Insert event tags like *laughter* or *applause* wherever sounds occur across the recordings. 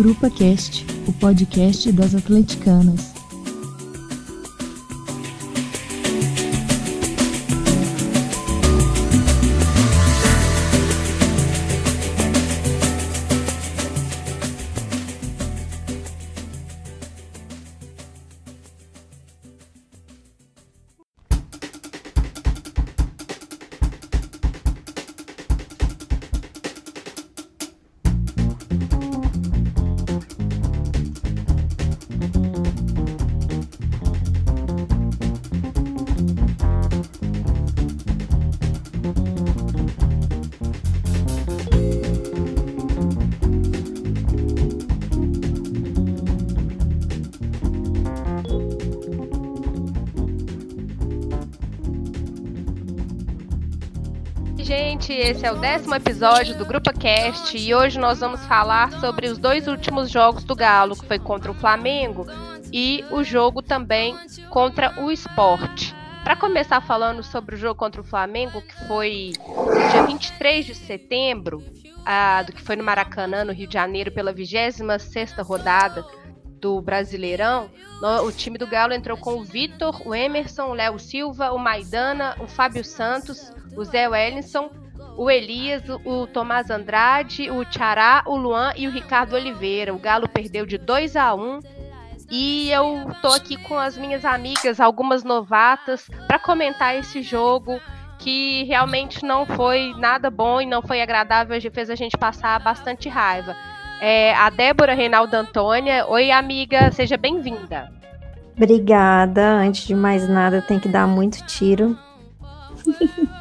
Grupa Cast, o podcast das atleticanas. Gente, esse é o décimo episódio do Grupo Cast e hoje nós vamos falar sobre os dois últimos jogos do Galo, que foi contra o Flamengo e o jogo também contra o Sport. Para começar falando sobre o jogo contra o Flamengo, que foi dia 23 de setembro, ah, do que foi no Maracanã, no Rio de Janeiro, pela 26ª rodada do Brasileirão, o time do Galo entrou com o Vitor, o Emerson, o Léo Silva, o Maidana, o Fábio Santos, o Zé Wellington, o Elias, o Tomás Andrade, o Tchará, o Luan e o Ricardo Oliveira. O Galo perdeu de 2 a 1 e eu tô aqui com as minhas amigas, algumas novatas, para comentar esse jogo que realmente não foi nada bom e não foi agradável, fez a gente passar bastante raiva. É, a Débora Reinaldo Antônia. Oi, amiga, seja bem-vinda. Obrigada. Antes de mais nada, tem que dar muito tiro. *laughs*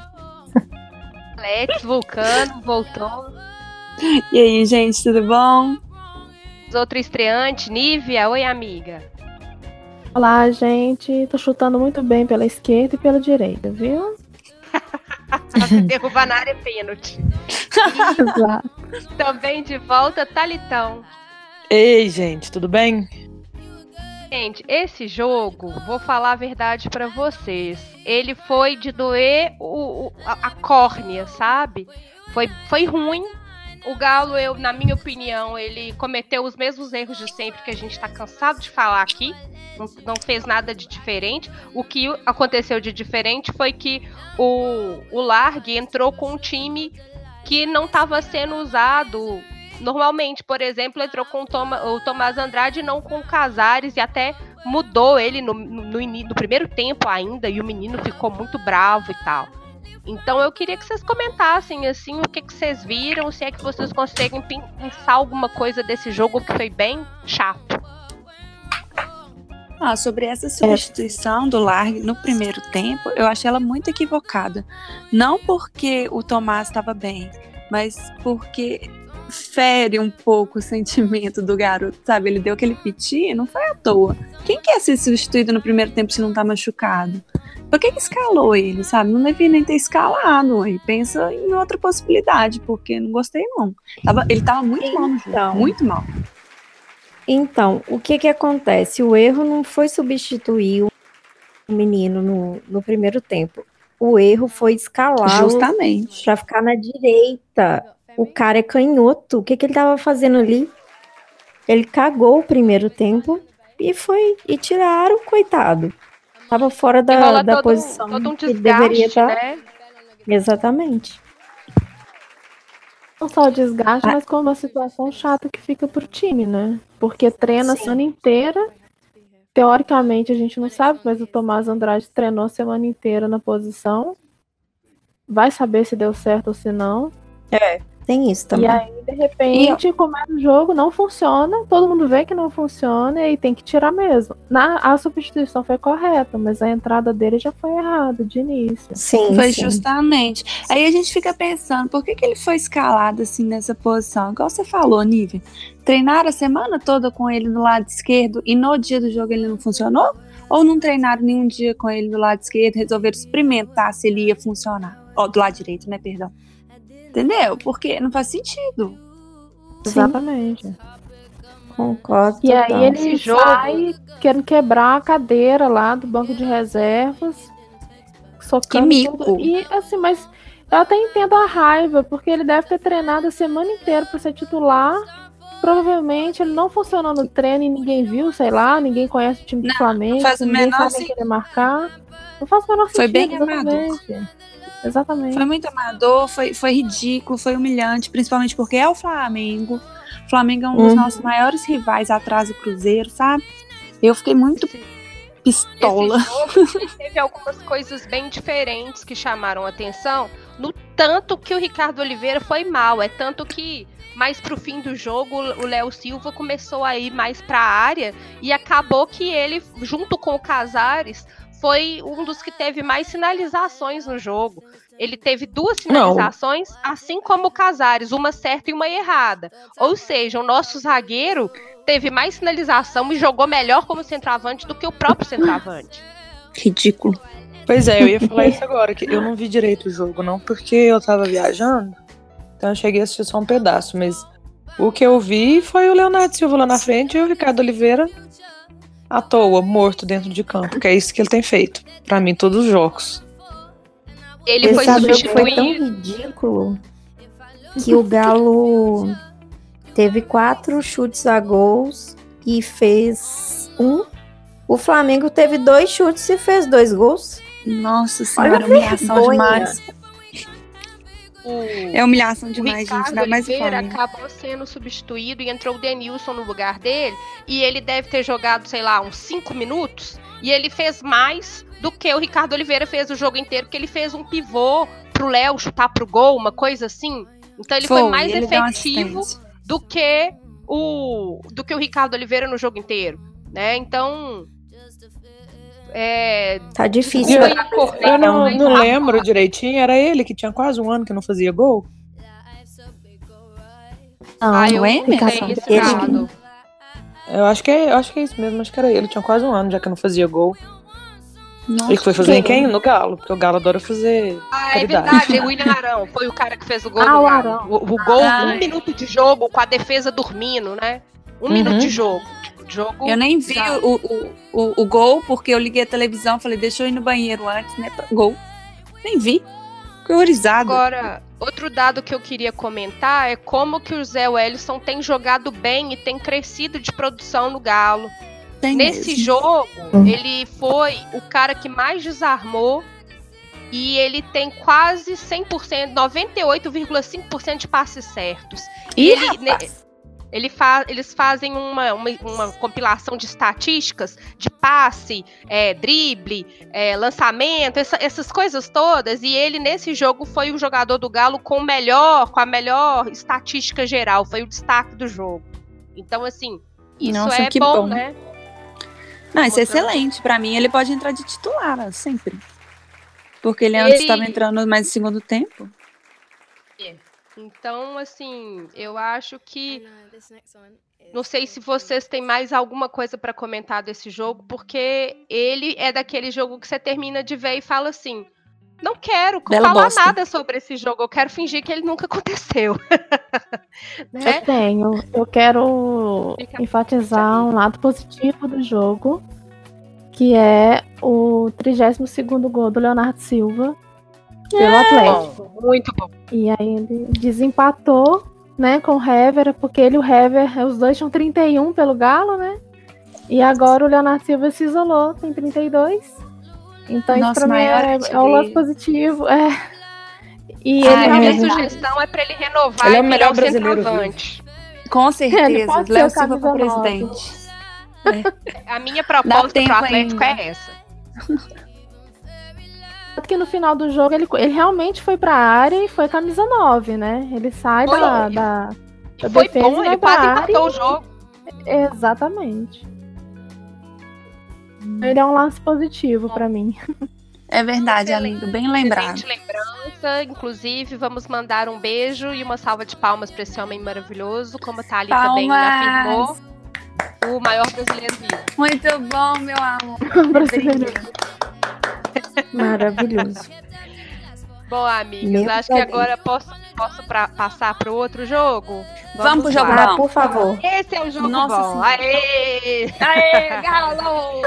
Alex Vulcano voltou. E aí, gente, tudo bom? Outro estreante, Nívia. Oi, amiga. Olá, gente. Tô chutando muito bem pela esquerda e pela direita, viu? Se derrubar na área é pênalti. *laughs* Exato. Também de volta, Talitão. Ei, gente, tudo bem? Gente, esse jogo, vou falar a verdade para vocês. Ele foi de doer o, o, a, a córnea, sabe? Foi, foi ruim. O Galo, eu, na minha opinião, ele cometeu os mesmos erros de sempre que a gente está cansado de falar aqui. Não, não, fez nada de diferente. O que aconteceu de diferente foi que o, o Largue entrou com um time que não estava sendo usado Normalmente, por exemplo, entrou com o, Toma, o Tomás Andrade não com o Casares e até mudou ele no, no, no, primeiro tempo ainda e o menino ficou muito bravo e tal. Então eu queria que vocês comentassem assim o que, que vocês viram, se é que vocês conseguem pensar alguma coisa desse jogo que foi bem chato. Ah, sobre essa substituição do Largue no primeiro tempo, eu achei ela muito equivocada. Não porque o Tomás estava bem, mas porque fere um pouco o sentimento do garoto, sabe? Ele deu aquele piti, não foi à toa. Quem quer ser substituído no primeiro tempo se não tá machucado? Por que, que escalou ele, sabe? Não devia nem ter escalado. E pensa em outra possibilidade, porque não gostei, não. Tava, ele tava muito então, mal no jogo, então. muito mal. Então, o que que acontece? O erro não foi substituir o menino no, no primeiro tempo. O erro foi escalar justamente para ficar na direita o cara é canhoto. O que, que ele tava fazendo ali? Ele cagou o primeiro tempo e foi. E tiraram, coitado. Tava fora da, da todo, posição todo um que deveria estar. Né? Exatamente. Não só o desgaste, ah. mas como uma situação chata que fica pro time, né? Porque treina Sim. a semana inteira. Teoricamente a gente não sabe, mas o Tomás Andrade treinou a semana inteira na posição. Vai saber se deu certo ou se não. É. Tem isso também. E aí, de repente, e... começa o jogo, não funciona, todo mundo vê que não funciona e tem que tirar mesmo. Na, a substituição foi correta, mas a entrada dele já foi errada de início. Sim. Foi sim. justamente. Aí a gente fica pensando, por que, que ele foi escalado assim nessa posição? Igual você falou, Nívia. Treinaram a semana toda com ele no lado esquerdo e no dia do jogo ele não funcionou? Ou não treinaram nenhum dia com ele no lado esquerdo, resolveram experimentar se ele ia funcionar? Ó, oh, do lado direito, né? Perdão. Entendeu? Porque não faz sentido. Exatamente. Concordo. E aí ele jogo... sai querendo quebrar a cadeira lá do banco de reservas. Socando que mico. Tudo. E assim, mas eu até entendo a raiva, porque ele deve ter treinado a semana inteira para ser titular provavelmente ele não funcionou no treino e ninguém viu, sei lá, ninguém conhece o time do Não, Flamengo, faz o menor sentido. querer marcar. Não faz o menor Foi sentido, bem exatamente. Exatamente. Foi muito amador, foi, foi ridículo, foi humilhante, principalmente porque é o Flamengo. O Flamengo é um dos Uhum. nossos maiores rivais atrás do Cruzeiro, sabe? Eu fiquei muito pistola. Esse jogo *laughs* teve algumas coisas bem diferentes que chamaram atenção, no tanto que o Ricardo Oliveira foi mal. É tanto que mais pro fim do jogo o Léo Silva começou a ir mais pra área e acabou que ele, junto com o Casares, foi um dos que teve mais sinalizações no jogo. Ele teve duas sinalizações, assim como o Casares, uma certa e uma errada. Ou seja, o nosso zagueiro teve mais sinalização e jogou melhor como centroavante do que o próprio centroavante. Ridículo. Pois é, eu ia falar *laughs* isso agora, que eu não vi direito o jogo, não, porque eu tava viajando. Então eu cheguei a assistir só um pedaço, mas o que eu vi foi o Leonardo Silva lá na frente e o Ricardo Oliveira à toa, morto dentro de campo, que é isso que ele tem feito. Pra mim, todos os jogos. Ele Esse foi jogo foi tão substituído. ridículo que o Galo teve quatro chutes a gols e fez um. O Flamengo teve dois chutes e fez dois gols. Nossa senhora, humilhação demais. O, É humilhação demais, gente. Ricardo Ainda mais o Oliveira Flamengo. acabou sendo substituído e entrou o Denilson no lugar dele. E ele deve ter jogado, sei lá, uns cinco minutos. E ele fez mais do que o Ricardo Oliveira fez o jogo inteiro, porque ele fez um pivô pro Léo chutar pro gol, uma coisa assim. Então ele foi, mais ele efetivo do que o do que o Ricardo Oliveira no jogo inteiro, né? Então é, Tá difícil. Correto, Eu não, não lembro direitinho, era ele que tinha quase um ano que não fazia gol. Não, ah, eu não é, não. Eu acho que é, eu acho que é isso mesmo, acho que era ele, tinha quase um ano já que não fazia gol. Nossa, Ele foi fazer em quem? No Galo, porque o Galo adora fazer. Ah, é Caridade. verdade, o William Arão foi o cara que fez o gol Ah, do o Galo. Arão. O, o gol, Ah, um é. minuto de jogo com a defesa dormindo, né? Um Uhum. minuto de jogo. Jogo. Eu nem vi o, o, o, o gol, porque eu liguei a televisão falei, deixa eu ir no banheiro antes, né? Gol. Nem vi. Fiquei horrorizado. Agora, outro dado que eu queria comentar é como que o Zé Wellison tem jogado bem e tem crescido de produção no Galo. Tem Nesse mesmo. jogo, Hum. ele foi o cara que mais desarmou e ele tem quase 100%, 98,5% de passes certos. Ih, ele- rapaz. Ele fa eles fazem uma, uma, uma compilação de estatísticas de passe, é, drible, é, lançamento, essa- essas coisas todas. E ele, nesse jogo, foi o jogador do Galo com melhor, com a melhor estatística geral. Foi o destaque do jogo. Então, assim, isso Nossa, é que bom, bom. né? Não, isso é excelente. Pra mim, ele pode entrar de titular, sempre. Porque ele antes Ele- estava entrando mais no segundo tempo. Então, assim, eu acho que. Não sei se vocês têm mais alguma coisa pra comentar desse jogo, porque ele é daquele jogo que você termina de ver e fala assim: não quero Bela falar bosta. nada sobre esse jogo, eu quero fingir que ele nunca *laughs* aconteceu. né? Eu tenho. Eu quero Fica- enfatizar um lado positivo do jogo, que é o 32º gol do Leonardo Silva pelo Atlético. Bom, muito bom. E aí ele desempatou, né, com o Hever, porque ele e o Hever, os dois tinham 31 pelo Galo, né? E agora o Leonardo Silva se isolou, tem 32. Então isso Nosso pra mim maior é, é um lado positivo. É. E Ah, ele a minha sugestão é pra ele renovar Ele é o melhor o brasileiro centroavante. Com certeza. Léo o Silva para presidente. A minha proposta tempo pro Atlético ainda. é essa. Que no final do jogo ele, ele realmente foi pra área e foi camisa 9, né? Ele sai Foi, da, e- da, E da foi defesa e bom, ele quase área. empatou o jogo. Exatamente. Ele é um lance positivo pra mim. É verdade, amigo. Bem lembrado. Lembrança. Inclusive, vamos mandar um beijo e uma salva de palmas para esse homem maravilhoso, como a Thalita bem afirmou. Palmas. O maior brasileiro vivo. Muito bom, meu amor. *laughs* Brasileiro. Maravilhoso. Bom, amigos, Meu acho que agora posso, posso pra, passar para o outro jogo? Vamos pro jogo bom. por favor. Esse é o jogo Nossa bom. Senhora. Aê! Aê, Galo!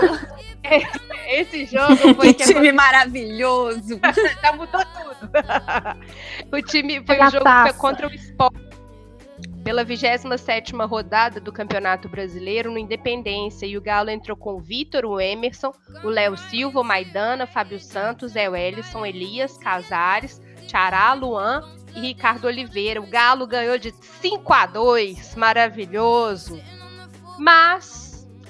*laughs* Esse *laughs* *laughs* jogo Que foi que time maravilhoso. já mudou tudo. o time foi o a jogo taça. foi contra o Sport pela pela 27ª rodada do Campeonato Brasileiro no Independência e o Galo entrou com o Vitor, o Emerson, o Léo Silva, o Maidana, Fábio Santos, Zé Wellison, Elias, Casares, Tchará, Luan e Ricardo Oliveira. O Galo ganhou de 5 a 2, maravilhoso. Mas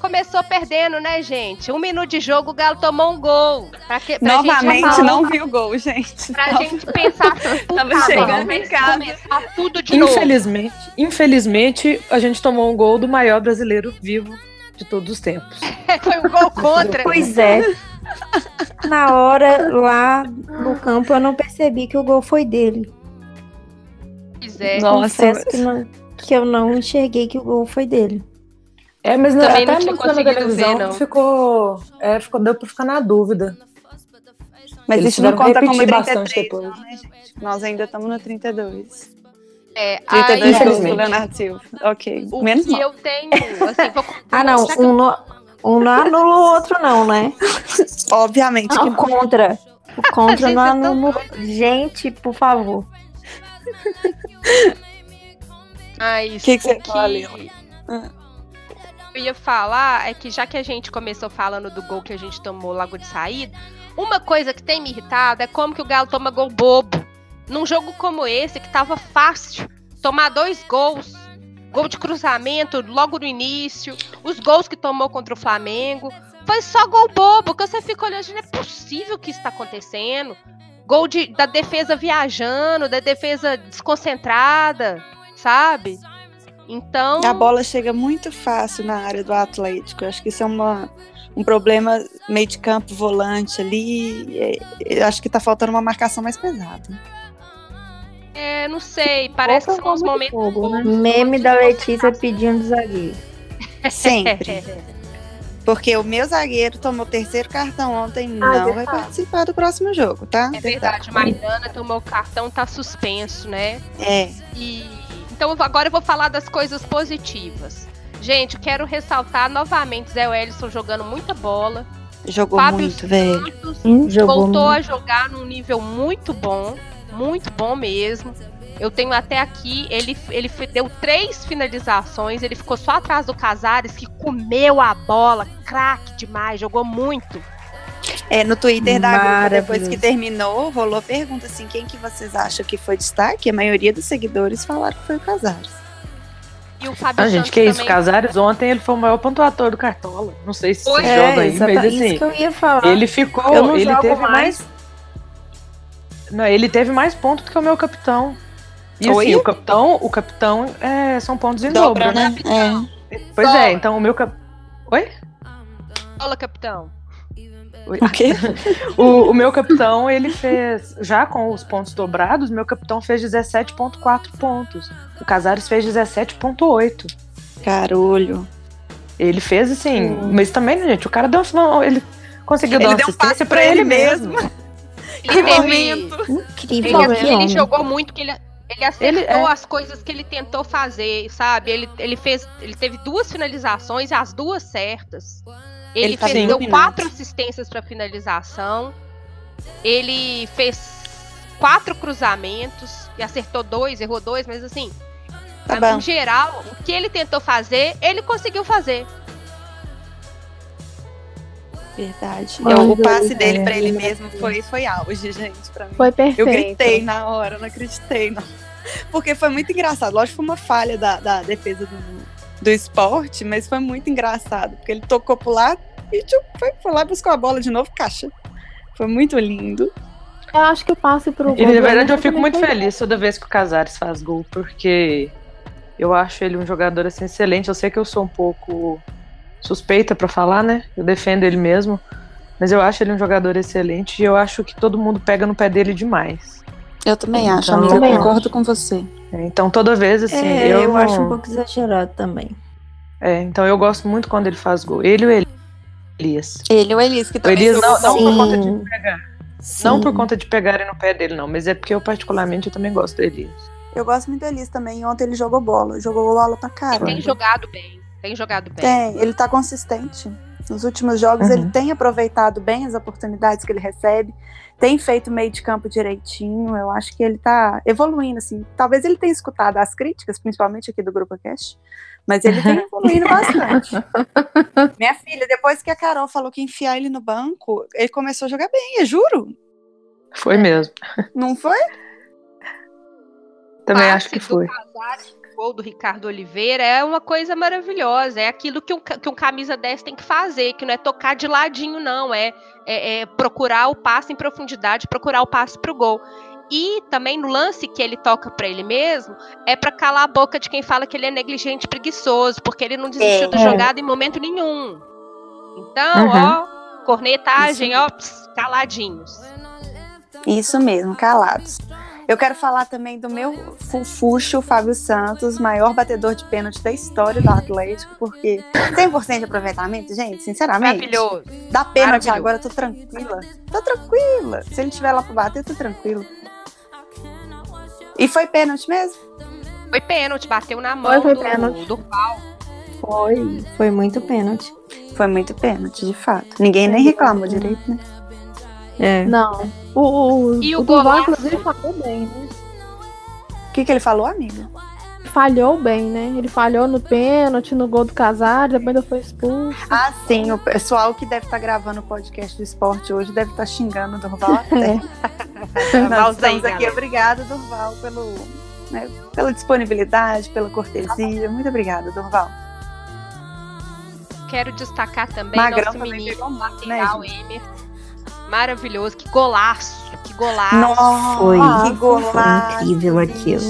começou perdendo, né, gente? Um minuto de jogo, o Galo tomou um gol. Pra que, pra Novamente, gente, não vi o gol, gente. Pra gente pensar Tava chegando em casa. começar tudo de novo. Infelizmente, infelizmente, a gente tomou um gol do maior brasileiro vivo de todos os tempos. *laughs* Foi um gol contra. Pois é. Na hora, lá no campo, eu não percebi que o gol foi dele. Pois é. Nossa, Confesso que, não- que eu não enxerguei que o gol foi dele. É, mas Também não até tinha mostrando na televisão ver, não. ficou, é, ficou deu pra ficar na dúvida. Mas Eles isso não que conta como repetir 33, bastante depois. não, né, gente? Nós ainda estamos no 32. É, 32 aí, do. Leonardo Silva. Ok. o Menos que mal. eu tenho, assim, vou, *laughs* Ah, não. que Um não, um não anula o outro, não, né? Obviamente que Não, não. contra. O *laughs* contra não tão anula. Gente, por favor. Mas Que que você o fala, Leila? Eu ia falar é que já que a gente começou falando do gol que a gente tomou logo de saída, uma coisa que tem me irritado é como que o Galo toma gol bobo. Num jogo como esse, que tava fácil, tomar dois gols, gol de cruzamento logo no início, os gols que tomou contra o Flamengo, foi só gol bobo, que você fica olhando, não é possível que isso tá acontecendo. Gol de, da defesa viajando, da defesa desconcentrada, sabe? Então. A bola chega muito fácil na área do Atlético. Eu acho que isso é uma, um problema meio de campo, volante ali. É, Eu acho que tá faltando uma marcação mais pesada. É, não sei, parece que Outra são os momentos fogo, né? Meme da Letícia pedindo zagueiro. Sempre. Porque o meu zagueiro tomou o terceiro cartão ontem não vai participar do próximo jogo, tá? É verdade, Maidana tomou o cartão, tá suspenso, né? É. E então agora eu vou falar das coisas positivas. Gente, quero ressaltar novamente Zé Wellison jogando muita bola. Jogou Fábio muito, velho. Santos Jogou voltou muito. a jogar num nível muito bom, muito bom mesmo. Eu tenho até aqui, ele, ele fe- deu três finalizações, ele ficou só atrás do Casares, que comeu a bola, craque demais, jogou muito. É, no Twitter da grupo, depois que terminou, rolou pergunta assim, quem que vocês acham que foi destaque? A maioria dos seguidores falaram que foi o Casares. E o Fábio Ah, Santos gente, que isso, também. Casares ontem ele foi o maior pontuador do Cartola. Não sei se Pois você É, joga aí, mas isso assim, que eu ia falar. ele ficou, eu não ele jogo teve mais. mais... Não, ele teve mais pontos do que o meu capitão. E Oi? assim, o capitão, o capitão é, são pontos em dobro, Dobra, né? né? É. Pois Dobra. é, então o meu cap... Oi? Fala, capitão. O quê? *laughs* O, o meu capitão, ele fez, já com os pontos dobrados, meu capitão fez 17.4 pontos. O Casares fez 17.8. Carolho. Ele fez assim, Hum. mas também, gente, o cara deu, não, ele conseguiu Ele dar uma deu um assistência passe pra pra ele ele mesmo. Ele *laughs* Que teve. momento. Incrível. Ele, ele jogou muito, que ele, ele acertou Ele é- as coisas que ele tentou fazer, sabe? Ele, ele fez. Ele teve duas finalizações, as duas certas. Ele, Ele tá fez, deu iluminado. quatro assistências para finalização. Ele fez quatro cruzamentos e acertou dois, errou dois, mas assim, Tá em bom. geral, o que ele tentou fazer, ele conseguiu fazer. Verdade. Mas Eu- o eu- passe dele é, pra ele mesmo foi, foi auge, gente, pra mim. Foi Eu perfeito. gritei na hora, não acreditei, não. *laughs* Porque foi muito engraçado. Lógico que foi uma falha da, da defesa do, do esporte, mas foi muito engraçado. Porque ele tocou pro lado e tchum, foi, foi lá e buscou a bola de novo, caixa. Foi muito lindo. Eu acho que o passe pro gol. E na verdade eu fico muito foi feliz toda vez que o Casares faz gol, porque eu acho ele um jogador assim excelente. Eu sei que eu sou um pouco suspeita pra falar, né? Eu defendo ele mesmo, mas eu acho ele um jogador excelente e eu acho que todo mundo pega no pé dele demais. Eu também acho, Então- amiga. Também Concordo com você. Então toda vez assim, É, eu, eu, acho um pouco exagerado também. é, então eu gosto muito quando ele faz gol. Ele e o Elias. Ele e o Elis, que O também Elias não, não por conta de pegar, Sim. não por conta de pegarem no pé dele não, mas é porque eu particularmente eu também gosto do Elias. Eu gosto muito do Elis também. Ontem ele jogou bola. Jogou bola pra Ele caramba. tem jogado bem. Tem jogado bem. Tem, ele tá consistente. Nos últimos jogos Uhum. ele tem aproveitado bem as oportunidades que ele recebe, tem feito meio de campo direitinho. Eu acho que ele tá evoluindo, assim. Talvez ele tenha escutado as críticas, principalmente aqui do Grupo Cast, mas ele tem *laughs* evoluindo bastante. Minha filha, depois que a Carol falou que ia enfiar ele no banco, ele começou a jogar bem, eu juro. Foi mesmo. Não foi? Também passe acho que foi. Casares, gol do Ricardo Oliveira é uma coisa maravilhosa. É aquilo que um, que um camisa 10 tem que fazer, que não é tocar de ladinho, não. É, é- é procurar o passe em profundidade, procurar o passe pro gol. E também no lance que ele toca pra ele mesmo, é pra calar a boca de quem fala que ele é negligente e preguiçoso, porque ele não desistiu da É. jogada em momento nenhum. Então, Uhum. ó, cornetagem, ó, ps, caladinhos. Isso mesmo, calados. Eu quero falar também do meu fufuxo, Fábio Santos, maior batedor de pênalti da história do Atlético, porque 100% de aproveitamento, gente, sinceramente. Maravilhoso. Dá pênalti Maravilhoso. agora, eu tô tranquila. Tô tranquila. Se ele estiver lá pra bater, eu tô tranquila. E foi pênalti mesmo? Foi pênalti, bateu na mão foi do, pênalti. do Foi, foi muito pênalti. Foi muito pênalti, de fato. Ninguém nem reclamou direito, né? É. Não. O, o, E o o Duval, inclusive, falhou bem, né? O que, que ele falou, amiga? Falhou bem, né? Ele falhou no pênalti, no gol do Casares, depois ainda foi expulso. Ah, sim, o pessoal que deve estar gravando o podcast do esporte hoje deve estar xingando o Durval *laughs* até. Nós Malzão aí, estamos aqui, obrigada, Durval, pelo, né, pela disponibilidade, pela cortesia. Muito obrigada, Durval. Quero destacar também Magrão nosso também menino pegou mal, né, lateral gente? Emer. Maravilhoso, que golaço, que golaço. Nossa, Foi, que foi golaço. incrível aquilo.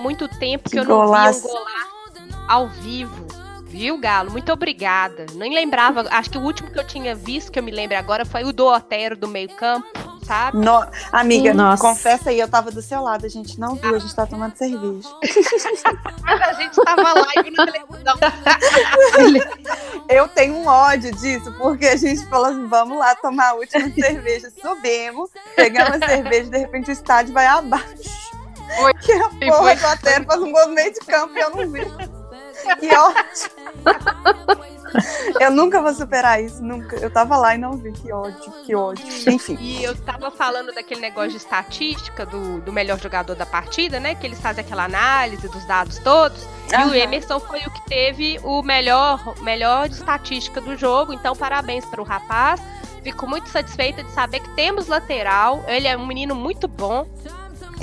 Muito tempo que, Que eu não golaço. vi um golaço ao vivo. Viu, Galo? Muito obrigada. Nem lembrava, acho que o último que eu tinha visto, que eu me lembro agora, foi o do Otero do meio campo, sabe? No- Amiga, Nossa. confessa aí, eu tava do seu lado, a gente não viu, a gente tá tomando cerveja. Mas a gente tava live na televisão. Eu tenho um ódio disso, porque a gente falou assim, vamos lá tomar a última cerveja, subimos, pegamos a cerveja, de repente o estádio vai abaixo. Foi. Que a porra foi. do Otero faz um gol no meio de campo e eu não vi. Que ódio. Eu nunca vou superar isso, nunca. Eu tava lá e não vi, que ódio, que ódio. Enfim. E eu tava falando daquele negócio de estatística do, do melhor jogador da partida, né? Que eles fazem aquela análise dos dados todos. E o Aham. Emerson foi o que teve o melhor, melhor de estatística do jogo. Então, parabéns para o rapaz. Fico muito satisfeita de saber que temos lateral. Ele é um menino muito bom.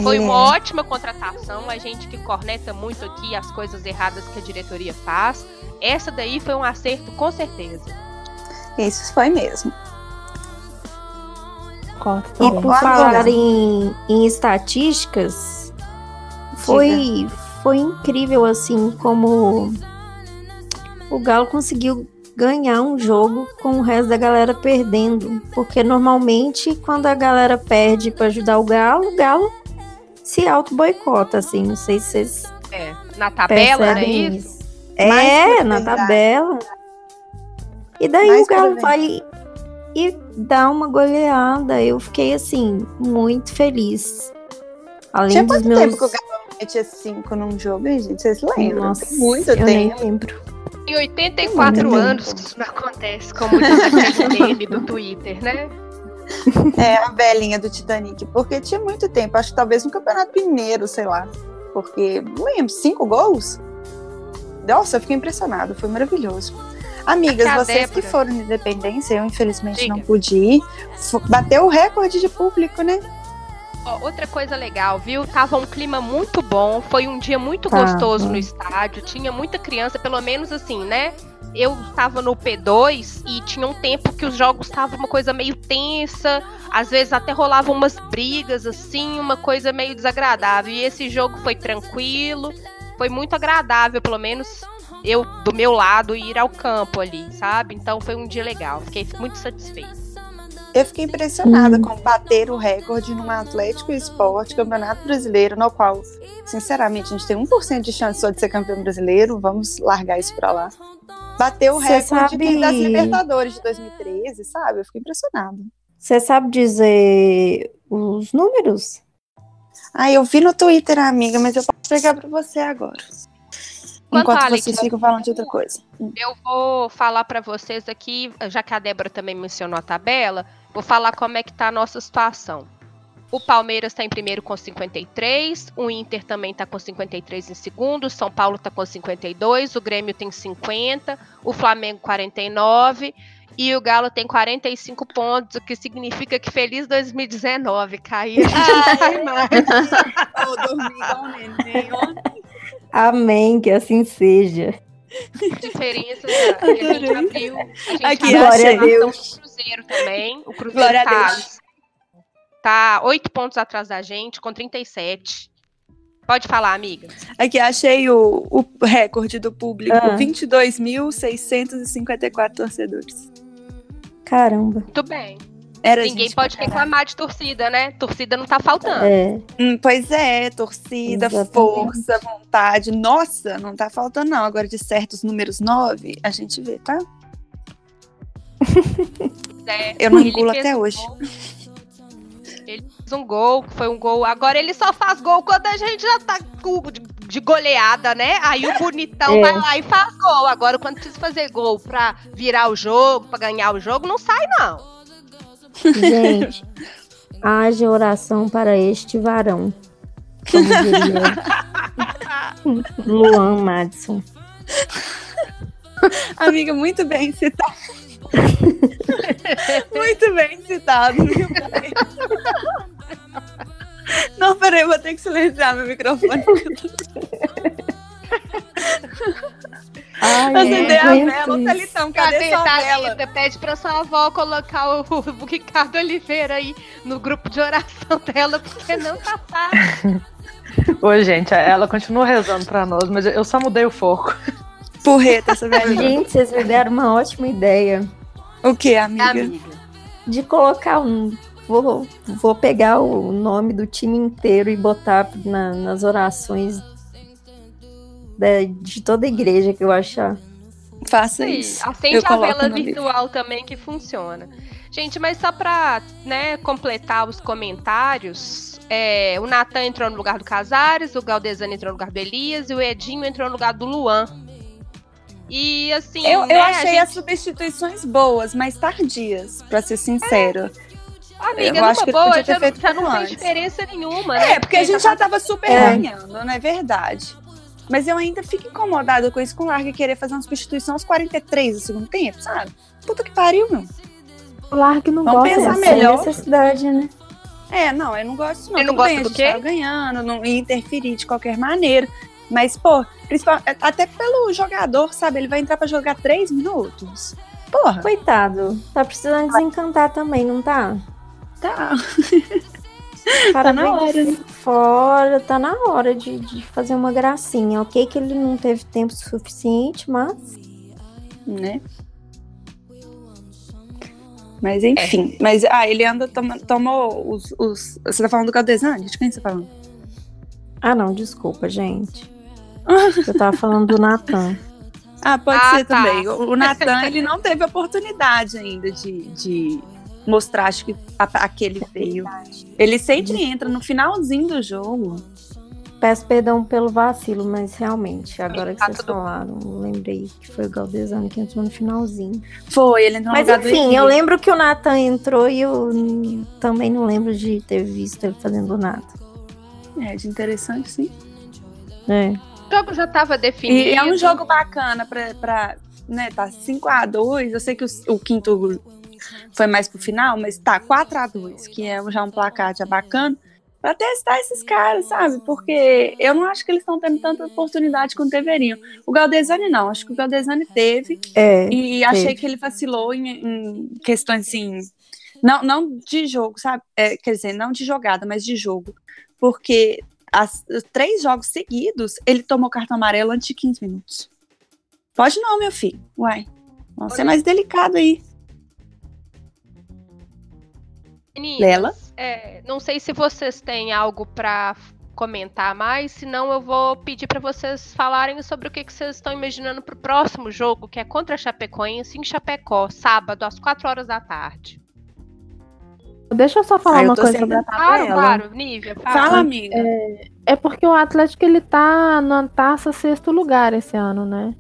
Foi É. uma ótima contratação. A gente que corneta muito aqui as coisas erradas que a diretoria faz. Essa daí foi um acerto, com certeza. Isso foi mesmo. E por falar em, em estatísticas, foi, foi incrível assim como o Galo conseguiu ganhar um jogo com o resto da galera perdendo. Porque normalmente quando a galera perde para ajudar o Galo, o Galo se auto-boicota, assim. Não sei se vocês É, na tabela, né? percebem Isso. isso. É, na tabela. E daí Mais o Galo vai e dá uma goleada. Eu fiquei assim, muito feliz. Além Tinha dos quanto meus. tempo que o Galo metia cinco num jogo, hein, gente? Vocês lembram? Nossa, Tem muito eu nem tempo. lembro. Em 84 Muito anos que isso não acontece, como diz aquele *laughs* meme do Twitter, né? É, a velhinha do Titanic. Porque tinha muito tempo. Acho que talvez no Campeonato Mineiro, sei lá. Porque, não lembro, cinco gols? Nossa, eu fiquei impressionado. Foi maravilhoso. Amigas, A vocês que foram na Independência, eu infelizmente Diga. não pude ir. Bateu o recorde de público, né? Ó, outra coisa legal, viu? Tava um clima muito bom, foi um dia muito Tava. gostoso no estádio, tinha muita criança, pelo menos assim, né? Eu estava no P2 e tinha um tempo que os jogos estavam uma coisa meio tensa, às vezes até rolavam umas brigas assim, uma coisa meio desagradável. E esse jogo foi tranquilo, foi muito agradável, pelo menos eu do meu lado ir ao campo ali, sabe? Então foi um dia legal, fiquei muito satisfeita. Eu fiquei impressionada Hum. com bater o recorde num Atlético Esporte Campeonato Brasileiro, no qual, sinceramente, a gente tem 1% de chance só de ser campeão brasileiro. Vamos largar isso pra lá. Bateu o Cê recorde sabe- das Libertadores de 2013, sabe? Eu fiquei impressionada. Você sabe dizer os números? Ah, eu vi no Twitter, amiga, mas eu posso pegar pra você agora. Enquanto, Enquanto Alex, vocês ficam falando de outra coisa. eu vou falar pra vocês aqui, já que a Débora também mencionou a tabela, vou falar como é que tá a nossa situação. O Palmeiras está em primeiro com 53, o Inter também está com 53 em segundo, o São Paulo está com 52, o Grêmio tem 50, o Flamengo 49 e o Galo tem 45 pontos, o que significa que feliz 2019, caiu. Eu dormi igual um neném ontem. Amém, que assim seja. Diferença. *laughs* A gente abriu. A gente Aqui, abriu achei. a com o Cruzeiro também. O Cruzeiro Glória a tá, Deus. Tá 8 pontos atrás da gente, com 37. Pode falar, amiga. Aqui, achei o, o recorde do público: Ah. 22.654 torcedores. Caramba. Muito bem. Era Ninguém pode reclamar de torcida, né? Torcida não tá faltando. É, Hum, pois é, torcida, Exatamente. força, vontade. Nossa, não tá faltando, não. Agora, de certos números 9, a gente vê, tá? *laughs* É, Eu não engulo até hoje. Ele fez um gol, foi um gol. Agora ele só faz gol quando a gente já tá com- de, de goleada, né? Aí o bonitão *laughs* É. vai lá e faz gol. Agora, quando precisa fazer gol pra virar o jogo, pra ganhar o jogo, não sai, não. gente, *laughs* haja oração para este varão. *laughs* Luan Madison. Amiga, muito bem citado. *laughs* muito bem citado, viu? Não, peraí, eu vou ter que silenciar meu microfone. Ai, Acender a gente, vela, ô Talitão, cadê, Cadê, sua vela? Thalita? Pede pra sua avó colocar o, o Ricardo Oliveira aí no grupo de oração *laughs* dela, porque não tá fácil. Oi, gente, ela continua rezando pra nós, mas eu só mudei o foco. Porreta, essa velhinha. *laughs* Gente, vocês me deram uma ótima ideia O que, amiga? Amiga. de colocar um. Vou, vou pegar o nome do time inteiro e botar na- nas orações da- de toda a igreja que eu achar. Faça Sim, isso. acende Eu a vela virtual também que funciona. Gente, mas só pra né, completar os comentários, é, o Natan entrou no lugar do Casares, o Galdesano entrou no lugar do Elias e o Edinho entrou no lugar do Luan. E assim, Eu, né, eu achei gente- as substituições boas, mas tardias, pra ser sincero. amiga, eu numa acho que boa, podia ter já, feito já não tudo tem antes. diferença nenhuma, né? É, porque a gente já tava super É. ganhando, não é verdade? Mas eu ainda fico incomodada com isso, com o Larga querer fazer uma substituição aos 43 do segundo tempo, sabe? Puta que pariu, meu. O Largue não Vamos gosta pensar melhor. necessidade, né? É, não, eu não gosto disso, não. Ele não Tudo gosta bem, do a gente quê? tava ganhando, não ia interferir de qualquer maneira. Mas, pô, até pelo jogador, sabe? Ele vai entrar pra jogar três minutos. Porra, Coitado. Tá precisando desencantar também, não tá? tá. *laughs* Cara Tá na hora, de fora, tá na hora de, de fazer uma gracinha. Ok que ele não teve tempo suficiente, mas né? Mas enfim, mas ah, ele anda toma, tomou os, os. Você tá falando do Galdesani? De quem você tá falando? Ah, não, desculpa, gente. *laughs* Eu tava falando do Natan. Ah, pode Ah, ser tá. também. O, Natan, *laughs* ele não teve oportunidade ainda de, de mostrar, acho que a, aquele veio. Ele sempre entra no finalzinho do jogo. Peço perdão pelo vacilo, mas realmente, agora que Tá vocês tudo falaram, eu lembrei que foi o Galdesano que entrou no finalzinho. Foi, ele entrou Mas no do enfim, eu lembro que o Natan entrou e eu também não lembro de ter visto ele fazendo nada. É, de interessante, sim. É. O jogo já tava definido. E é um jogo bacana pra, pra né, tá 5x2. Eu sei que o, o quinto foi mais pro final, mas tá 4x2, que é já um placar já bacana, pra testar esses caras, sabe? Porque eu não acho que eles estão tendo tanta oportunidade quanto deveriam. O Galdesani não, acho que o Galdesani teve, É. e achei que ele vacilou em, em questões assim. Não, não de jogo, sabe? É, quer dizer, não de jogada, mas de jogo. Porque as, os três jogos seguidos, ele tomou cartão amarelo antes de 15 minutos. Pode não, meu filho. Uai. Vamos ser mais delicado aí. Meninas, Lela? é, não sei se vocês têm algo pra comentar mais, senão eu vou pedir pra vocês falarem sobre o que, que vocês estão imaginando pro próximo jogo, que é contra a Chapecoense em Chapecó, sábado, às 4 horas da tarde. Deixa eu só falar Ah, eu uma coisa sobre a Claro, tabela. claro, Nívia, fala. Fala, amiga. É porque o Atlético ele tá na taça sexto lugar esse ano, né?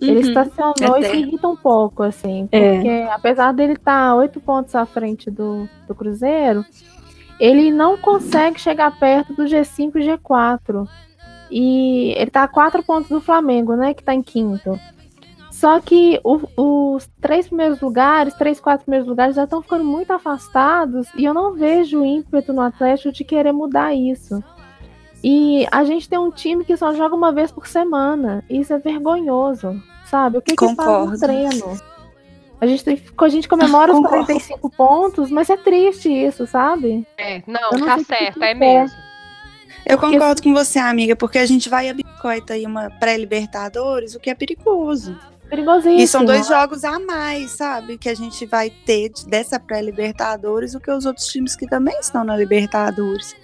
Ele Uhum. estacionou e se irrita um pouco, assim, É. porque apesar dele estar oito pontos à frente do, do Cruzeiro, ele não consegue chegar perto do G5 e G4. E ele tá a quatro pontos do Flamengo, né? Que tá em quinto. Só que o- os três primeiros lugares, três, quatro primeiros lugares já estão ficando muito afastados e eu não vejo ímpeto no Atlético de querer mudar isso. E a gente tem um time que só joga uma vez por semana. E isso é vergonhoso, sabe? O que, que faz no treino? A gente, a gente comemora os Concordo. 45 pontos, mas é triste isso, sabe? É, não, não tá certo, que é é. mesmo. Eu Porque- concordo com você, amiga, porque a gente vai a biscoita aí uma pré-libertadores, o que é perigoso. Perigosíssimo. E são dois jogos a mais, sabe? Que a gente vai ter de- dessa pré-libertadores do que os outros times que também estão na Libertadores.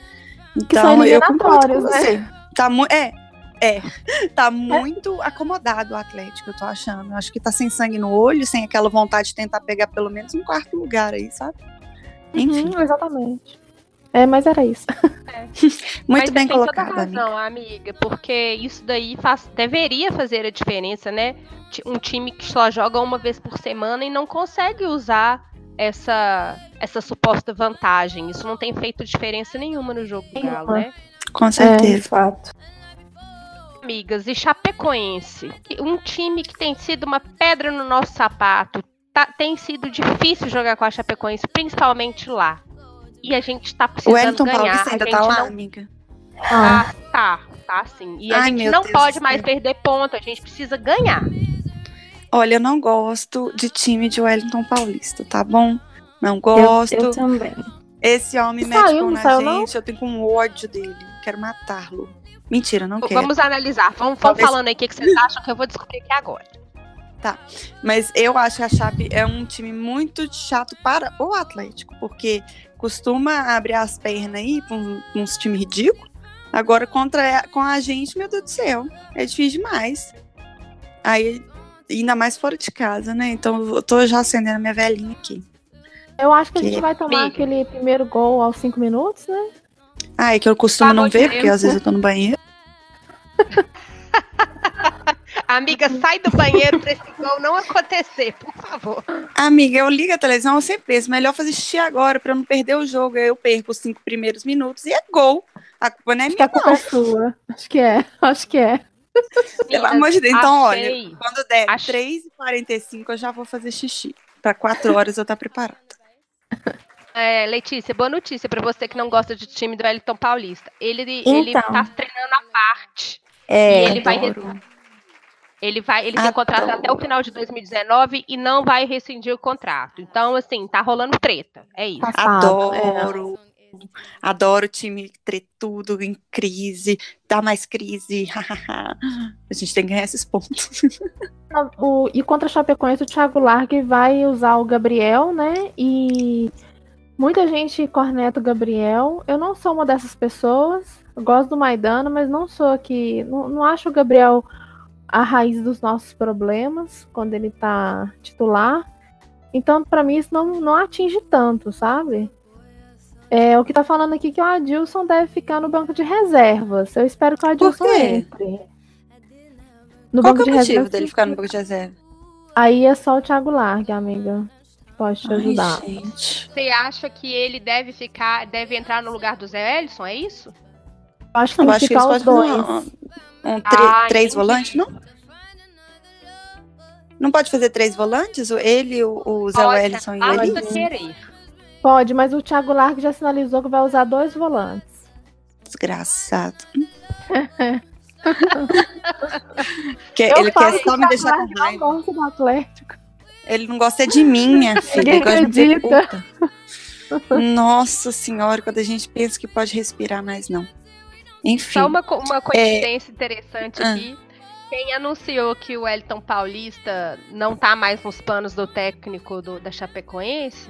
Então, eu concordo com eliminatórios, né? Tá é, é. Tá muito acomodado o Atlético, eu tô achando. Eu acho que tá sem sangue no olho, sem aquela vontade de tentar pegar pelo menos um quarto lugar aí, sabe? Enfim, Uhum, exatamente. É, mas era isso. *laughs* muito Mas bem tem toda colocado, a amiga. razão, amiga, porque isso daí faz, deveria fazer a diferença, né? Um time que só joga uma vez por semana e não consegue usar essa, essa suposta vantagem. Isso não tem feito diferença nenhuma no jogo do Galo, né? Com De certeza. fato. Amigas, e Chapecoense, um time que tem sido uma pedra no nosso sapato, tá- tem sido difícil jogar com a Chapecoense, principalmente lá. E a gente tá O precisando Wellington ganhar. Paulista a ainda gente tá lá, não amiga. Ah, Tá, tá, tá sim. E a Ai, gente não Deus pode do mais céu. perder ponto, a gente precisa ganhar. Olha, eu não gosto de time de Wellington Paulista, tá bom? Não Eu, gosto. eu também. Esse homem mete pão na saiu, gente, não? eu tenho com ódio dele. Quero matá-lo. Mentira, não quero. Vamos analisar. Vamos, vamos falando aí o que, que vocês *laughs* acham que eu vou descobrir aqui agora. Mas eu acho que a Chape é um time muito chato para o Atlético, porque costuma abrir as pernas aí com uns, uns times ridículos. Agora, contra com a gente, meu Deus do céu, é difícil demais. Aí, ainda mais fora de casa, né? Então, eu tô já acendendo minha velhinha aqui. eu acho que a gente Que- vai tomar Amiga. aquele primeiro gol aos cinco minutos, né? Ah, é que eu costumo Tá não ver, porque tempo. às vezes eu tô no banheiro. *laughs* Amiga, sai do banheiro pra esse gol não acontecer, por favor. Amiga, eu ligo a televisão, eu sempre penso, melhor fazer xixi agora pra eu não perder o jogo. Aí eu perco os cinco primeiros minutos e é gol. A culpa não é Acho que a minha, culpa não. é sua. Acho que é. *laughs* Acho que é. Pelo amor de Deus. Então, olha, Achei. quando der Achei. 3h45, eu já vou fazer xixi. Pra 4 horas eu tá preparada. *laughs* É, Letícia, boa notícia pra você que não gosta de time do Wellington Paulista. Ele, ele Então. tá treinando à parte. É, E ele vai Adoro. Ele vai, ele tem contrato Adoro. até o final de 2019 e não vai rescindir o contrato. Então, assim, tá rolando treta. É isso. Passado, é. Adoro. Adoro time tretudo, em crise, dá mais crise. *laughs* a gente tem que ganhar esses pontos. O, e contra a Chapecoense, o Thiago Largue vai usar o Gabriel, né? E muita gente corneta o Gabriel. Eu não sou uma dessas pessoas. Eu gosto do Maidana, mas não sou aqui. Não, não acho o Gabriel a raiz dos nossos problemas quando ele tá titular. Então, pra mim, isso não, não atinge tanto, sabe? É, o que tá falando aqui é que o Adilson deve ficar no banco de reservas. Eu espero que o Adilson quê? entre. No Qual que é banco o de motivo reservas. dele ficar no banco de reserva? Aí é só o Thiago Largue, amiga. Pode te ajudar. Ai, gente. Você acha que ele deve ficar, deve entrar no lugar do Zé Ellison? É isso? Eu acho que Eu tem que acho que ficar os dois. fazer um, Ah, três entendi. volantes, não? Não pode fazer três volantes? O- Ele, o, o Zé Pode, Wellison e ele? basta querer. Pode, mas o Thiago Largue já sinalizou que vai usar dois volantes. Desgraçado. *laughs* que Eu ele quer que só o me deixar com Largue não raiva. gosta do Atlético. Ele não gosta é de mim, minha *laughs* filha. Ele gosta de puta. Nossa senhora, quando a gente pensa que pode respirar, mas não. Enfim. Só uma, uma coincidência interessante Ah. aqui. Quem anunciou que o Wellington Paulista não tá mais nos planos do técnico do- da Chapecoense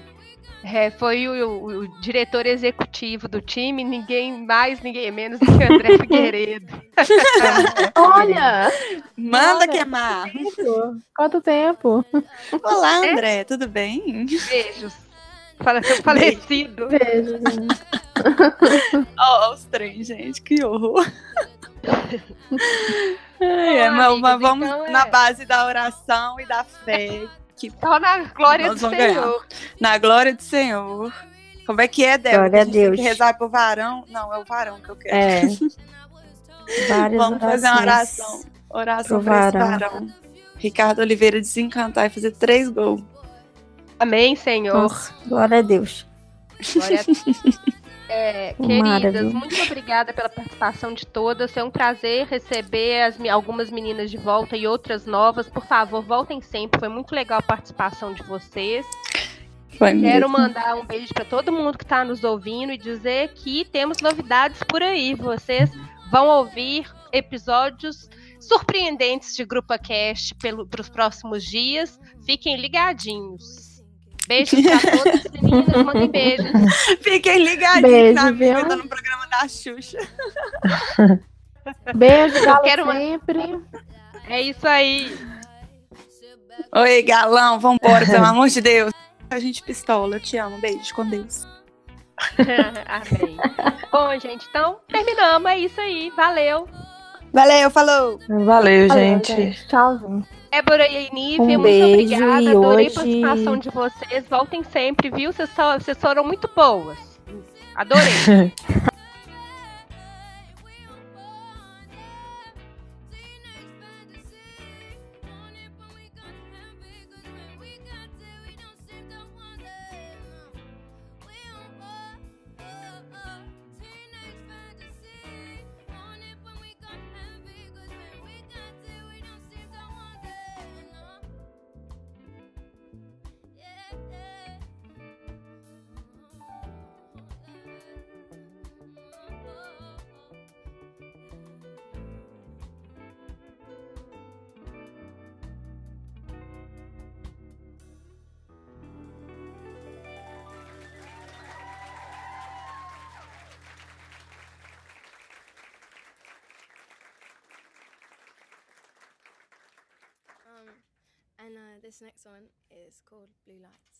é, foi o, o- o diretor executivo do time, ninguém mais, ninguém menos do que o André *laughs* Figueiredo. *laughs* Olha! Manda Olha. queimar. Quanto tempo? Olá, André, tudo bem? Beijos. *laughs* Falecido. Beijo, gente. *laughs* Ó, os três, gente, que horror. Ai, é, Bom, mas, amigos, mas vamos então é- na base da oração e da fé, que Só na glória do vamos ganhar. Senhor. na glória do Senhor. Como é que é, Débora? Glória a gente tem que Deus. rezar pro varão? Não, é o varão que eu quero. É. *laughs* Vamos fazer uma oração. Oração pro pra esse varão. varão. Ricardo Oliveira desencantar e fazer três gols. Amém, Senhor. Nossa, glória a Deus. Glória a- É, *laughs* Tomara, queridas, muito obrigada pela participação de todas. Foi um prazer receber as algumas meninas de volta e outras novas. Por favor, voltem sempre. Foi muito legal a participação de vocês. Foi Quero mesmo. mandar um beijo para todo mundo que está nos ouvindo e dizer que temos novidades por aí. Vocês vão ouvir episódios surpreendentes de Grupa Cast para os próximos dias. Fiquem ligadinhos. Beijos todas, meninas. Mandem beijos. *laughs* Fiquem ligadinhos Beijo, na vida viu? no programa da Xuxa. *laughs* Beijo, galo quero uma- sempre. É isso aí. Oi, galão, vambora, pelo amor de Deus. A gente pistola, eu te amo. Beijo, com Deus. *laughs* Amém. Bom, gente, então terminamos. É isso aí. Valeu. Valeu, falou! Valeu, Valeu, gente. Tchauzinho. Débora e Nívia, Um muito beijo, obrigada. Adorei a hoje- participação de vocês. Voltem sempre, viu? Vocês foram muito boas. Adorei. *laughs* this next one is called Blue Lights.